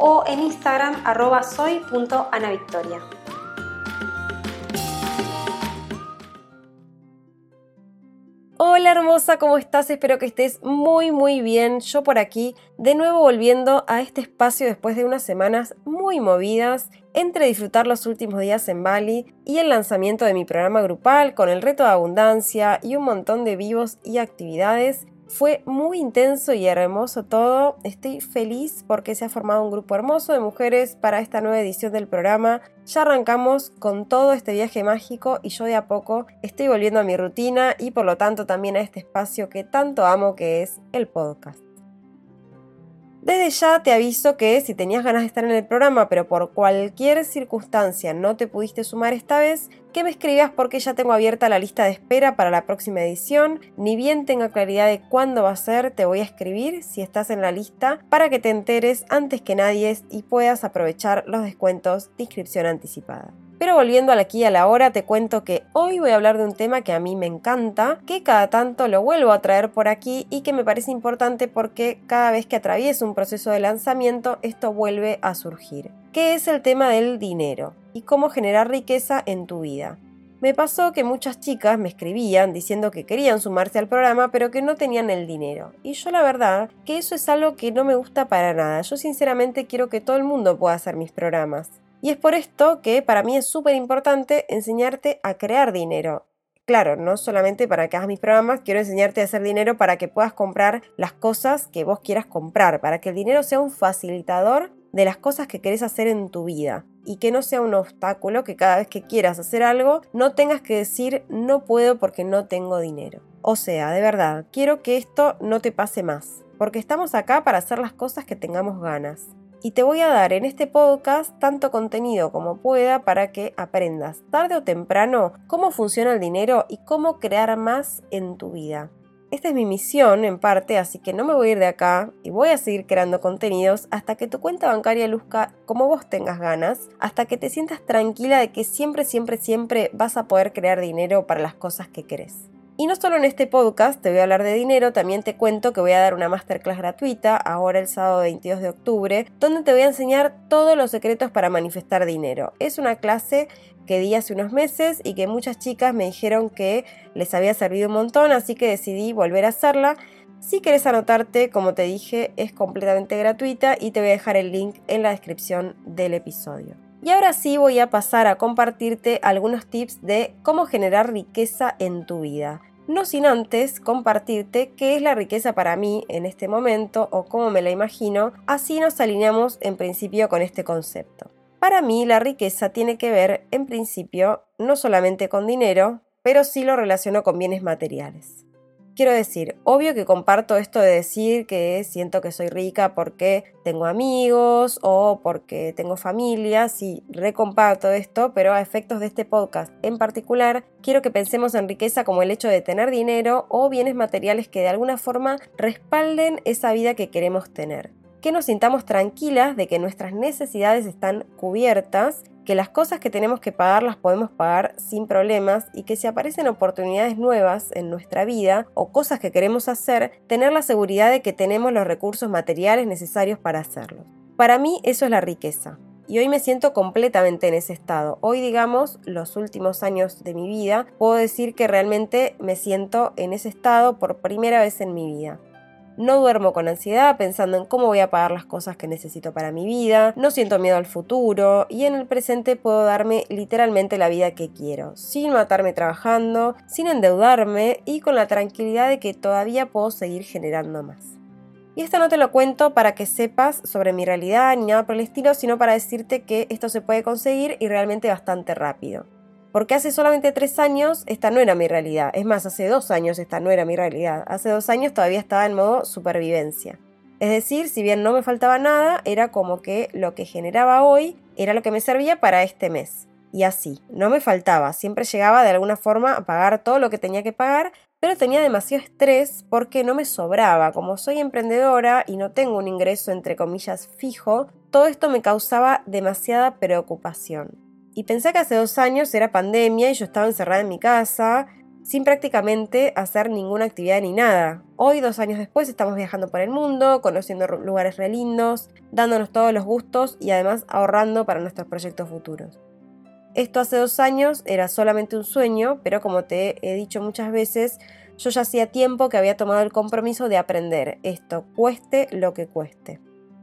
o en Instagram arroba soy.anavictoria. Hola hermosa, ¿cómo estás? Espero que estés muy muy bien. Yo por aquí, de nuevo volviendo a este espacio después de unas semanas muy movidas entre disfrutar los últimos días en Bali y el lanzamiento de mi programa grupal con el reto de abundancia y un montón de vivos y actividades. Fue muy intenso y hermoso todo. Estoy feliz porque se ha formado un grupo hermoso de mujeres para esta nueva edición del programa. Ya arrancamos con todo este viaje mágico y yo de a poco estoy volviendo a mi rutina y por lo tanto también a este espacio que tanto amo que es el podcast. Desde ya te aviso que si tenías ganas de estar en el programa, pero por cualquier circunstancia no te pudiste sumar esta vez, que me escribas porque ya tengo abierta la lista de espera para la próxima edición. Ni bien tenga claridad de cuándo va a ser, te voy a escribir si estás en la lista para que te enteres antes que nadie y puedas aprovechar los descuentos de inscripción anticipada. Pero volviendo al aquí y a la hora, te cuento que hoy voy a hablar de un tema que a mí me encanta, que cada tanto lo vuelvo a traer por aquí y que me parece importante porque cada vez que atravieso un proceso de lanzamiento, esto vuelve a surgir, que es el tema del dinero y cómo generar riqueza en tu vida. Me pasó que muchas chicas me escribían diciendo que querían sumarse al programa pero que no tenían el dinero. Y yo la verdad que eso es algo que no me gusta para nada. Yo sinceramente quiero que todo el mundo pueda hacer mis programas. Y es por esto que para mí es súper importante enseñarte a crear dinero. Claro, no solamente para que hagas mis programas, quiero enseñarte a hacer dinero para que puedas comprar las cosas que vos quieras comprar, para que el dinero sea un facilitador de las cosas que querés hacer en tu vida y que no sea un obstáculo que cada vez que quieras hacer algo no tengas que decir no puedo porque no tengo dinero. O sea, de verdad, quiero que esto no te pase más, porque estamos acá para hacer las cosas que tengamos ganas y te voy a dar en este podcast tanto contenido como pueda para que aprendas tarde o temprano cómo funciona el dinero y cómo crear más en tu vida. Esta es mi misión en parte, así que no me voy a ir de acá y voy a seguir creando contenidos hasta que tu cuenta bancaria luzca como vos tengas ganas, hasta que te sientas tranquila de que siempre, siempre, siempre vas a poder crear dinero para las cosas que querés. Y no solo en este podcast te voy a hablar de dinero, también te cuento que voy a dar una masterclass gratuita ahora el sábado 22 de octubre, donde te voy a enseñar todos los secretos para manifestar dinero. Es una clase que di hace unos meses y que muchas chicas me dijeron que les había servido un montón, así que decidí volver a hacerla. Si quieres anotarte, como te dije, es completamente gratuita y te voy a dejar el link en la descripción del episodio. Y ahora sí voy a pasar a compartirte algunos tips de cómo generar riqueza en tu vida no sin antes compartirte qué es la riqueza para mí en este momento o cómo me la imagino, así nos alineamos en principio con este concepto. Para mí la riqueza tiene que ver en principio no solamente con dinero, pero sí lo relaciono con bienes materiales. Quiero decir, obvio que comparto esto de decir que siento que soy rica porque tengo amigos o porque tengo familia, sí, recomparto esto, pero a efectos de este podcast en particular, quiero que pensemos en riqueza como el hecho de tener dinero o bienes materiales que de alguna forma respalden esa vida que queremos tener que nos sintamos tranquilas de que nuestras necesidades están cubiertas que las cosas que tenemos que pagar las podemos pagar sin problemas y que si aparecen oportunidades nuevas en nuestra vida o cosas que queremos hacer, tener la seguridad de que tenemos los recursos materiales necesarios para hacerlo. Para mí eso es la riqueza. Y hoy me siento completamente en ese estado. Hoy, digamos, los últimos años de mi vida, puedo decir que realmente me siento en ese estado por primera vez en mi vida. No duermo con ansiedad pensando en cómo voy a pagar las cosas que necesito para mi vida, no siento miedo al futuro y en el presente puedo darme literalmente la vida que quiero, sin matarme trabajando, sin endeudarme y con la tranquilidad de que todavía puedo seguir generando más. Y esto no te lo cuento para que sepas sobre mi realidad ni nada por el estilo, sino para decirte que esto se puede conseguir y realmente bastante rápido. Porque hace solamente tres años esta no era mi realidad. Es más, hace dos años esta no era mi realidad. Hace dos años todavía estaba en modo supervivencia. Es decir, si bien no me faltaba nada, era como que lo que generaba hoy era lo que me servía para este mes. Y así, no me faltaba, siempre llegaba de alguna forma a pagar todo lo que tenía que pagar, pero tenía demasiado estrés porque no me sobraba. Como soy emprendedora y no tengo un ingreso entre comillas fijo, todo esto me causaba demasiada preocupación. Y pensé que hace dos años era pandemia y yo estaba encerrada en mi casa, sin prácticamente hacer ninguna actividad ni nada. Hoy, dos años después, estamos viajando por el mundo, conociendo lugares re lindos, dándonos todos los gustos y además ahorrando para nuestros proyectos futuros. Esto hace dos años era solamente un sueño, pero como te he dicho muchas veces, yo ya hacía tiempo que había tomado el compromiso de aprender esto, cueste lo que cueste.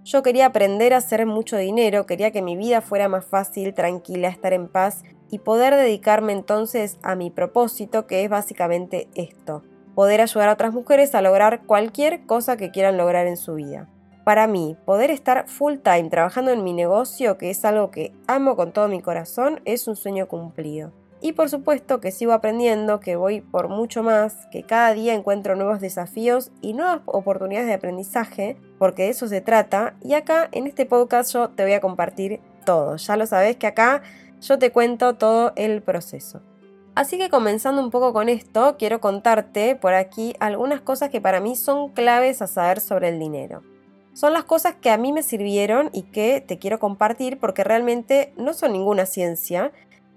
Yo quería aprender a hacer mucho dinero, quería que mi vida fuera más fácil, tranquila, estar en paz y poder dedicarme entonces a mi propósito, que es básicamente esto, poder ayudar a otras mujeres a lograr cualquier cosa que quieran lograr en su vida. Para mí, poder estar full time trabajando en mi negocio, que es algo que amo con todo mi corazón, es un sueño cumplido. Y por supuesto que sigo aprendiendo, que voy por mucho más, que cada día encuentro nuevos desafíos y nuevas oportunidades de aprendizaje, porque de eso se trata. Y acá en este podcast yo te voy a compartir todo. Ya lo sabes que acá yo te cuento todo el proceso. Así que comenzando un poco con esto, quiero contarte por aquí algunas cosas que para mí son claves a saber sobre el dinero. Son las cosas que a mí me sirvieron y que te quiero compartir porque realmente no son ninguna ciencia,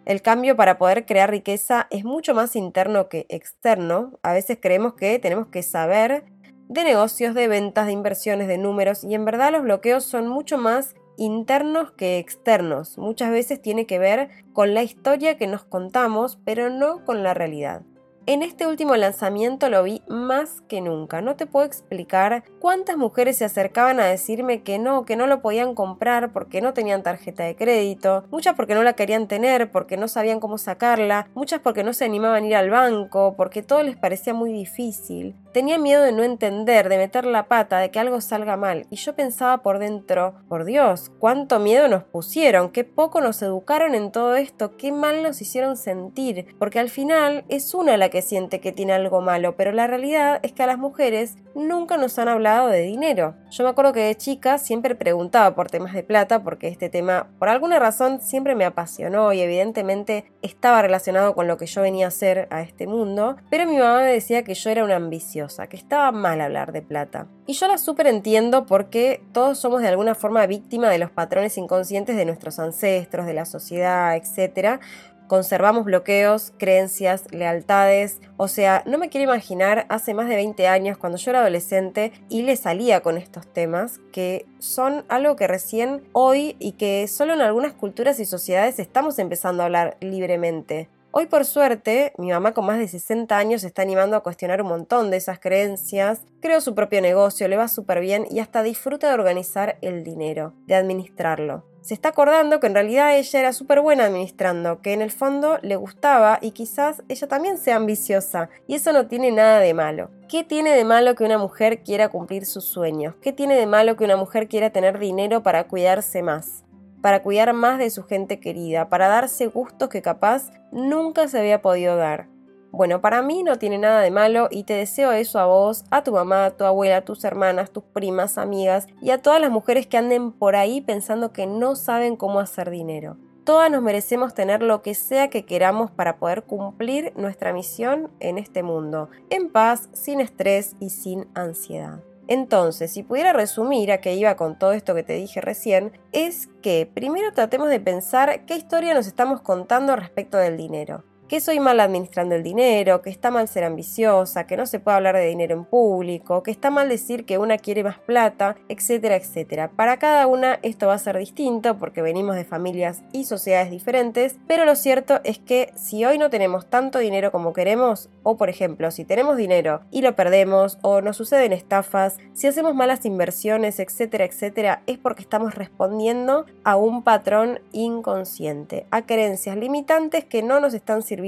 el cambio para poder crear riqueza es mucho más interno que externo. A veces creemos que tenemos que saber de negocios, de ventas, de inversiones, de números y en verdad los bloqueos son mucho más internos que externos. Muchas veces tiene que ver con la historia que nos contamos, pero no con la realidad. En este último lanzamiento lo vi más que nunca. No te puedo explicar cuántas mujeres se acercaban a decirme que no, que no lo podían comprar porque no tenían tarjeta de crédito, muchas porque no la querían tener, porque no sabían cómo sacarla, muchas porque no se animaban a ir al banco, porque todo les parecía muy difícil. Tenía miedo de no entender, de meter la pata, de que algo salga mal, y yo pensaba por dentro, por Dios, cuánto miedo nos pusieron, qué poco nos educaron en todo esto, qué mal nos hicieron sentir, porque al final es una la que siente que tiene algo malo, pero la realidad es que a las mujeres nunca nos han hablado de dinero. Yo me acuerdo que de chica siempre preguntaba por temas de plata, porque este tema por alguna razón siempre me apasionó y evidentemente estaba relacionado con lo que yo venía a hacer a este mundo, pero mi mamá me decía que yo era una ambiciosa, que estaba mal hablar de plata. Y yo la súper entiendo porque todos somos de alguna forma víctima de los patrones inconscientes de nuestros ancestros, de la sociedad, etc conservamos bloqueos, creencias, lealtades. O sea, no me quiero imaginar hace más de 20 años cuando yo era adolescente y le salía con estos temas que son algo que recién hoy y que solo en algunas culturas y sociedades estamos empezando a hablar libremente. Hoy por suerte, mi mamá con más de 60 años se está animando a cuestionar un montón de esas creencias, creó su propio negocio, le va súper bien y hasta disfruta de organizar el dinero, de administrarlo se está acordando que en realidad ella era súper buena administrando, que en el fondo le gustaba y quizás ella también sea ambiciosa, y eso no tiene nada de malo. ¿Qué tiene de malo que una mujer quiera cumplir sus sueños? ¿Qué tiene de malo que una mujer quiera tener dinero para cuidarse más? Para cuidar más de su gente querida, para darse gustos que capaz nunca se había podido dar. Bueno, para mí no tiene nada de malo y te deseo eso a vos, a tu mamá, a tu abuela, a tus hermanas, tus primas, amigas y a todas las mujeres que anden por ahí pensando que no saben cómo hacer dinero. Todas nos merecemos tener lo que sea que queramos para poder cumplir nuestra misión en este mundo, en paz, sin estrés y sin ansiedad. Entonces, si pudiera resumir a qué iba con todo esto que te dije recién, es que primero tratemos de pensar qué historia nos estamos contando respecto del dinero que soy mal administrando el dinero, que está mal ser ambiciosa, que no se puede hablar de dinero en público, que está mal decir que una quiere más plata, etcétera, etcétera. Para cada una esto va a ser distinto porque venimos de familias y sociedades diferentes, pero lo cierto es que si hoy no tenemos tanto dinero como queremos, o por ejemplo, si tenemos dinero y lo perdemos, o nos suceden estafas, si hacemos malas inversiones, etcétera, etcétera, es porque estamos respondiendo a un patrón inconsciente, a creencias limitantes que no nos están sirviendo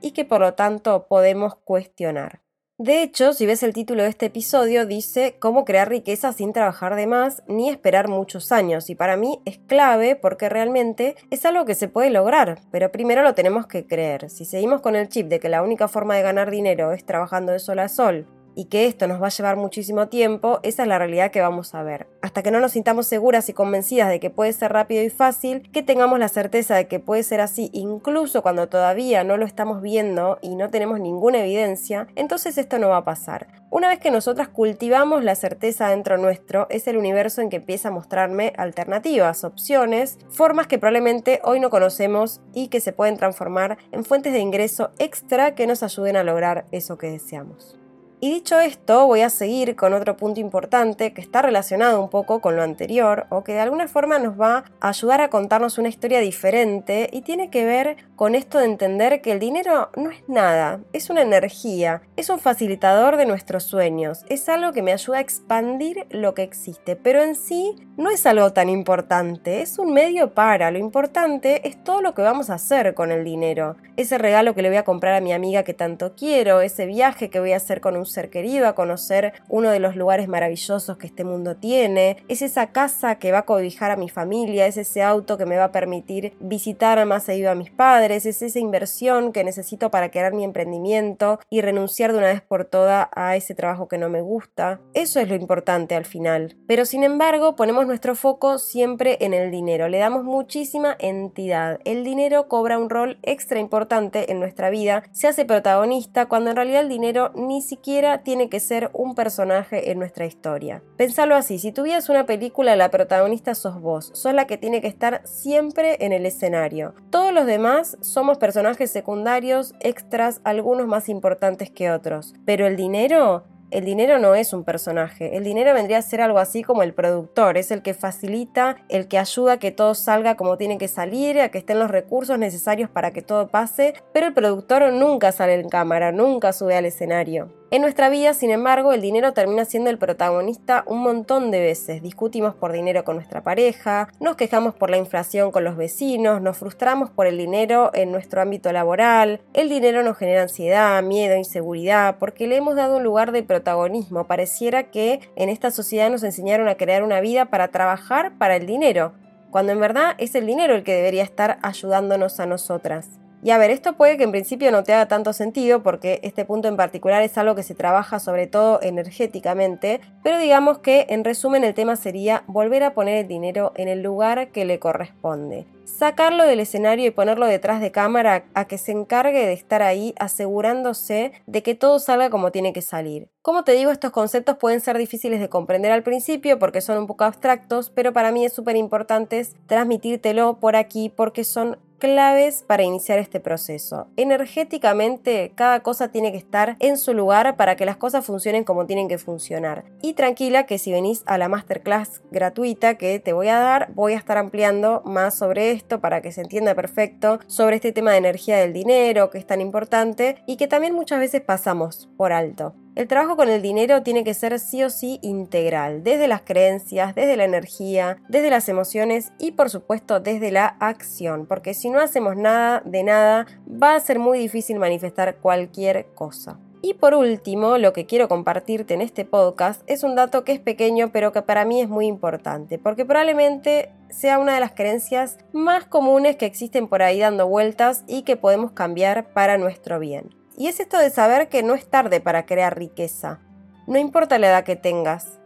y que por lo tanto podemos cuestionar. De hecho, si ves el título de este episodio, dice cómo crear riqueza sin trabajar de más ni esperar muchos años. Y para mí es clave porque realmente es algo que se puede lograr, pero primero lo tenemos que creer. Si seguimos con el chip de que la única forma de ganar dinero es trabajando de sol a sol, y que esto nos va a llevar muchísimo tiempo, esa es la realidad que vamos a ver. Hasta que no nos sintamos seguras y convencidas de que puede ser rápido y fácil, que tengamos la certeza de que puede ser así incluso cuando todavía no lo estamos viendo y no tenemos ninguna evidencia, entonces esto no va a pasar. Una vez que nosotras cultivamos la certeza dentro nuestro, es el universo en que empieza a mostrarme alternativas, opciones, formas que probablemente hoy no conocemos y que se pueden transformar en fuentes de ingreso extra que nos ayuden a lograr eso que deseamos. Y dicho esto, voy a seguir con otro punto importante que está relacionado un poco con lo anterior o que de alguna forma nos va a ayudar a contarnos una historia diferente y tiene que ver con esto de entender que el dinero no es nada, es una energía, es un facilitador de nuestros sueños, es algo que me ayuda a expandir lo que existe, pero en sí no es algo tan importante, es un medio para, lo importante es todo lo que vamos a hacer con el dinero, ese regalo que le voy a comprar a mi amiga que tanto quiero, ese viaje que voy a hacer con un ser querido, a conocer uno de los lugares maravillosos que este mundo tiene, es esa casa que va a cobijar a mi familia, es ese auto que me va a permitir visitar más seguido a mis padres, es esa inversión que necesito para crear mi emprendimiento y renunciar de una vez por todas a ese trabajo que no me gusta. Eso es lo importante al final. Pero sin embargo, ponemos nuestro foco siempre en el dinero, le damos muchísima entidad. El dinero cobra un rol extra importante en nuestra vida, se hace protagonista cuando en realidad el dinero ni siquiera tiene que ser un personaje en nuestra historia. Pensalo así, si tuvieras una película, la protagonista sos vos, sos la que tiene que estar siempre en el escenario. Todos los demás somos personajes secundarios, extras, algunos más importantes que otros. Pero el dinero el dinero no es un personaje, el dinero vendría a ser algo así como el productor, es el que facilita, el que ayuda a que todo salga como tiene que salir, a que estén los recursos necesarios para que todo pase, pero el productor nunca sale en cámara, nunca sube al escenario. En nuestra vida, sin embargo, el dinero termina siendo el protagonista un montón de veces. Discutimos por dinero con nuestra pareja, nos quejamos por la inflación con los vecinos, nos frustramos por el dinero en nuestro ámbito laboral, el dinero nos genera ansiedad, miedo, inseguridad, porque le hemos dado un lugar de protagonismo. Pareciera que en esta sociedad nos enseñaron a crear una vida para trabajar para el dinero, cuando en verdad es el dinero el que debería estar ayudándonos a nosotras. Y a ver, esto puede que en principio no te haga tanto sentido porque este punto en particular es algo que se trabaja sobre todo energéticamente, pero digamos que en resumen el tema sería volver a poner el dinero en el lugar que le corresponde. Sacarlo del escenario y ponerlo detrás de cámara a que se encargue de estar ahí asegurándose de que todo salga como tiene que salir. Como te digo, estos conceptos pueden ser difíciles de comprender al principio porque son un poco abstractos, pero para mí es súper importante transmitírtelo por aquí porque son claves para iniciar este proceso. Energéticamente, cada cosa tiene que estar en su lugar para que las cosas funcionen como tienen que funcionar. Y tranquila que si venís a la masterclass gratuita que te voy a dar, voy a estar ampliando más sobre esto para que se entienda perfecto sobre este tema de energía del dinero, que es tan importante y que también muchas veces pasamos por alto. El trabajo con el dinero tiene que ser sí o sí integral, desde las creencias, desde la energía, desde las emociones y por supuesto desde la acción, porque si no hacemos nada de nada va a ser muy difícil manifestar cualquier cosa. Y por último, lo que quiero compartirte en este podcast es un dato que es pequeño pero que para mí es muy importante, porque probablemente sea una de las creencias más comunes que existen por ahí dando vueltas y que podemos cambiar para nuestro bien. Y es esto de saber que no es tarde para crear riqueza, no importa la edad que tengas.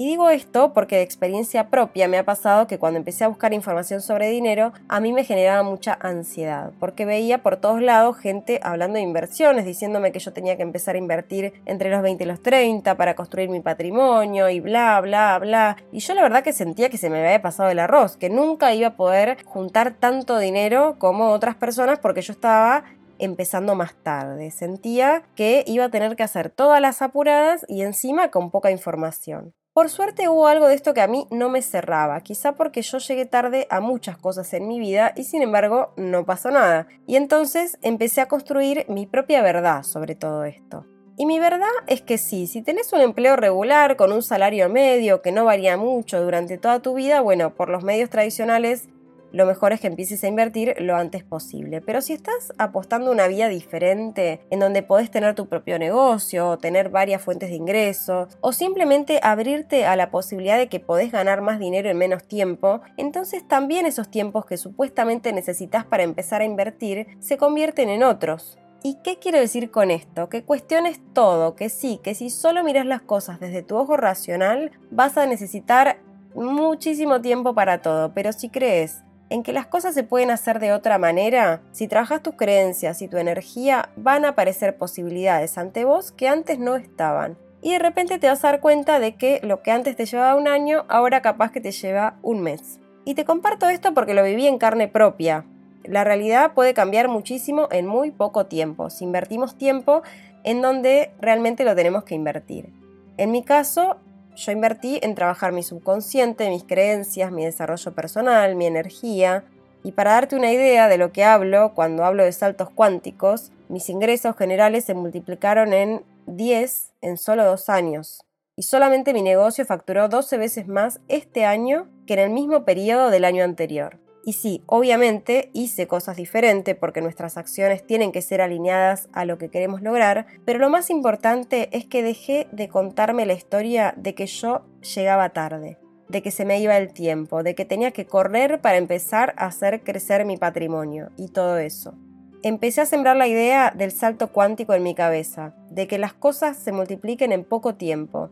Y digo esto porque de experiencia propia me ha pasado que cuando empecé a buscar información sobre dinero, a mí me generaba mucha ansiedad, porque veía por todos lados gente hablando de inversiones, diciéndome que yo tenía que empezar a invertir entre los 20 y los 30 para construir mi patrimonio y bla, bla, bla. Y yo la verdad que sentía que se me había pasado el arroz, que nunca iba a poder juntar tanto dinero como otras personas porque yo estaba empezando más tarde. Sentía que iba a tener que hacer todas las apuradas y encima con poca información. Por suerte hubo algo de esto que a mí no me cerraba, quizá porque yo llegué tarde a muchas cosas en mi vida y sin embargo no pasó nada. Y entonces empecé a construir mi propia verdad sobre todo esto. Y mi verdad es que sí, si tenés un empleo regular con un salario medio que no varía mucho durante toda tu vida, bueno, por los medios tradicionales lo mejor es que empieces a invertir lo antes posible. Pero si estás apostando una vida diferente, en donde podés tener tu propio negocio, tener varias fuentes de ingresos, o simplemente abrirte a la posibilidad de que podés ganar más dinero en menos tiempo, entonces también esos tiempos que supuestamente necesitas para empezar a invertir se convierten en otros. ¿Y qué quiero decir con esto? Que cuestiones todo, que sí, que si solo miras las cosas desde tu ojo racional, vas a necesitar muchísimo tiempo para todo, pero si crees en que las cosas se pueden hacer de otra manera, si trabajas tus creencias y tu energía, van a aparecer posibilidades ante vos que antes no estaban. Y de repente te vas a dar cuenta de que lo que antes te llevaba un año, ahora capaz que te lleva un mes. Y te comparto esto porque lo viví en carne propia. La realidad puede cambiar muchísimo en muy poco tiempo, si invertimos tiempo en donde realmente lo tenemos que invertir. En mi caso, yo invertí en trabajar mi subconsciente, mis creencias, mi desarrollo personal, mi energía. Y para darte una idea de lo que hablo cuando hablo de saltos cuánticos, mis ingresos generales se multiplicaron en 10 en solo dos años. Y solamente mi negocio facturó 12 veces más este año que en el mismo periodo del año anterior. Y sí, obviamente hice cosas diferentes porque nuestras acciones tienen que ser alineadas a lo que queremos lograr, pero lo más importante es que dejé de contarme la historia de que yo llegaba tarde, de que se me iba el tiempo, de que tenía que correr para empezar a hacer crecer mi patrimonio y todo eso. Empecé a sembrar la idea del salto cuántico en mi cabeza, de que las cosas se multipliquen en poco tiempo,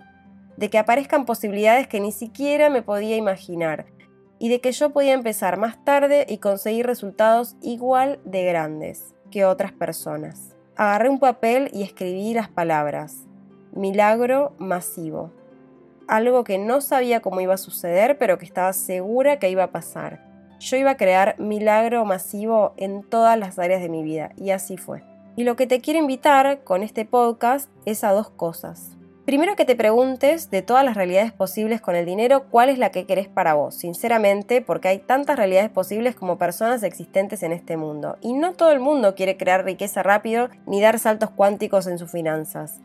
de que aparezcan posibilidades que ni siquiera me podía imaginar, y de que yo podía empezar más tarde y conseguir resultados igual de grandes que otras personas. Agarré un papel y escribí las palabras. Milagro masivo. Algo que no sabía cómo iba a suceder, pero que estaba segura que iba a pasar. Yo iba a crear milagro masivo en todas las áreas de mi vida, y así fue. Y lo que te quiero invitar con este podcast es a dos cosas. Primero que te preguntes de todas las realidades posibles con el dinero, cuál es la que querés para vos, sinceramente, porque hay tantas realidades posibles como personas existentes en este mundo. Y no todo el mundo quiere crear riqueza rápido ni dar saltos cuánticos en sus finanzas.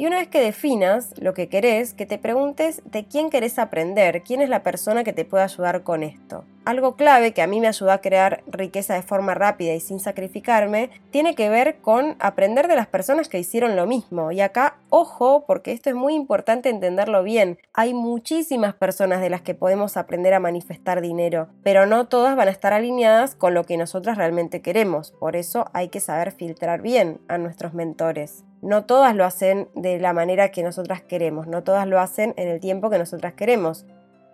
Y una vez que definas lo que querés, que te preguntes de quién querés aprender, quién es la persona que te puede ayudar con esto. Algo clave que a mí me ayudó a crear riqueza de forma rápida y sin sacrificarme, tiene que ver con aprender de las personas que hicieron lo mismo. Y acá, ojo, porque esto es muy importante entenderlo bien. Hay muchísimas personas de las que podemos aprender a manifestar dinero, pero no todas van a estar alineadas con lo que nosotras realmente queremos. Por eso hay que saber filtrar bien a nuestros mentores. No todas lo hacen de la manera que nosotras queremos, no todas lo hacen en el tiempo que nosotras queremos.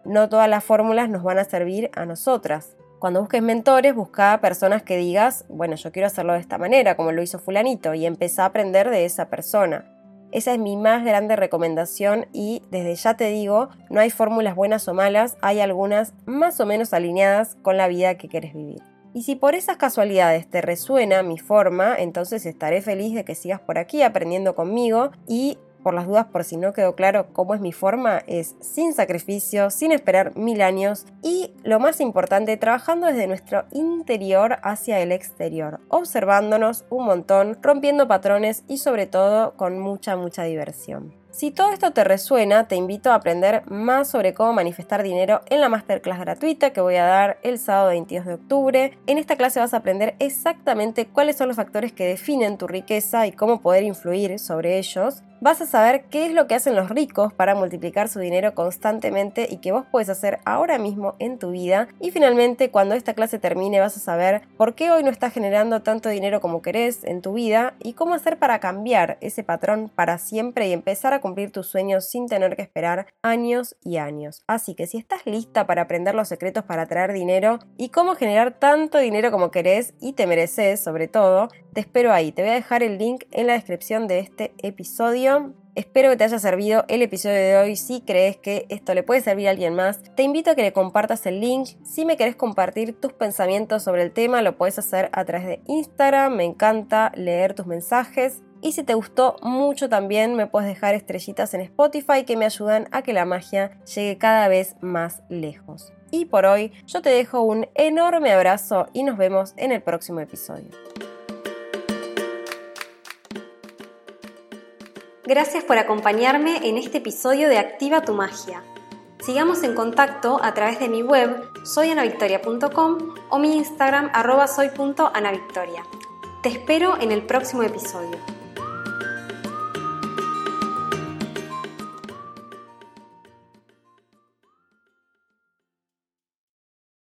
No todas las fórmulas nos van a servir a nosotras. Cuando busques mentores, busca personas que digas, bueno, yo quiero hacerlo de esta manera, como lo hizo fulanito, y empezá a aprender de esa persona. Esa es mi más grande recomendación y desde ya te digo, no hay fórmulas buenas o malas, hay algunas más o menos alineadas con la vida que quieres vivir. Y si por esas casualidades te resuena mi forma, entonces estaré feliz de que sigas por aquí aprendiendo conmigo y por las dudas, por si no quedó claro cómo es mi forma, es sin sacrificio, sin esperar mil años y lo más importante, trabajando desde nuestro interior hacia el exterior, observándonos un montón, rompiendo patrones y sobre todo con mucha, mucha diversión. Si todo esto te resuena, te invito a aprender más sobre cómo manifestar dinero en la masterclass gratuita que voy a dar el sábado 22 de octubre. En esta clase vas a aprender exactamente cuáles son los factores que definen tu riqueza y cómo poder influir sobre ellos vas a saber qué es lo que hacen los ricos para multiplicar su dinero constantemente y que vos puedes hacer ahora mismo en tu vida. Y finalmente, cuando esta clase termine, vas a saber por qué hoy no estás generando tanto dinero como querés en tu vida y cómo hacer para cambiar ese patrón para siempre y empezar a cumplir tus sueños sin tener que esperar años y años. Así que si estás lista para aprender los secretos para traer dinero y cómo generar tanto dinero como querés y te mereces sobre todo, te espero ahí. Te voy a dejar el link en la descripción de este episodio. Espero que te haya servido el episodio de hoy. Si crees que esto le puede servir a alguien más, te invito a que le compartas el link. Si me querés compartir tus pensamientos sobre el tema, lo puedes hacer a través de Instagram. Me encanta leer tus mensajes. Y si te gustó mucho también, me puedes dejar estrellitas en Spotify que me ayudan a que la magia llegue cada vez más lejos. Y por hoy, yo te dejo un enorme abrazo y nos vemos en el próximo episodio. Gracias por acompañarme en este episodio de Activa tu Magia. Sigamos en contacto a través de mi web soyanavictoria.com o mi Instagram arroba soy.anavictoria. Te espero en el próximo episodio.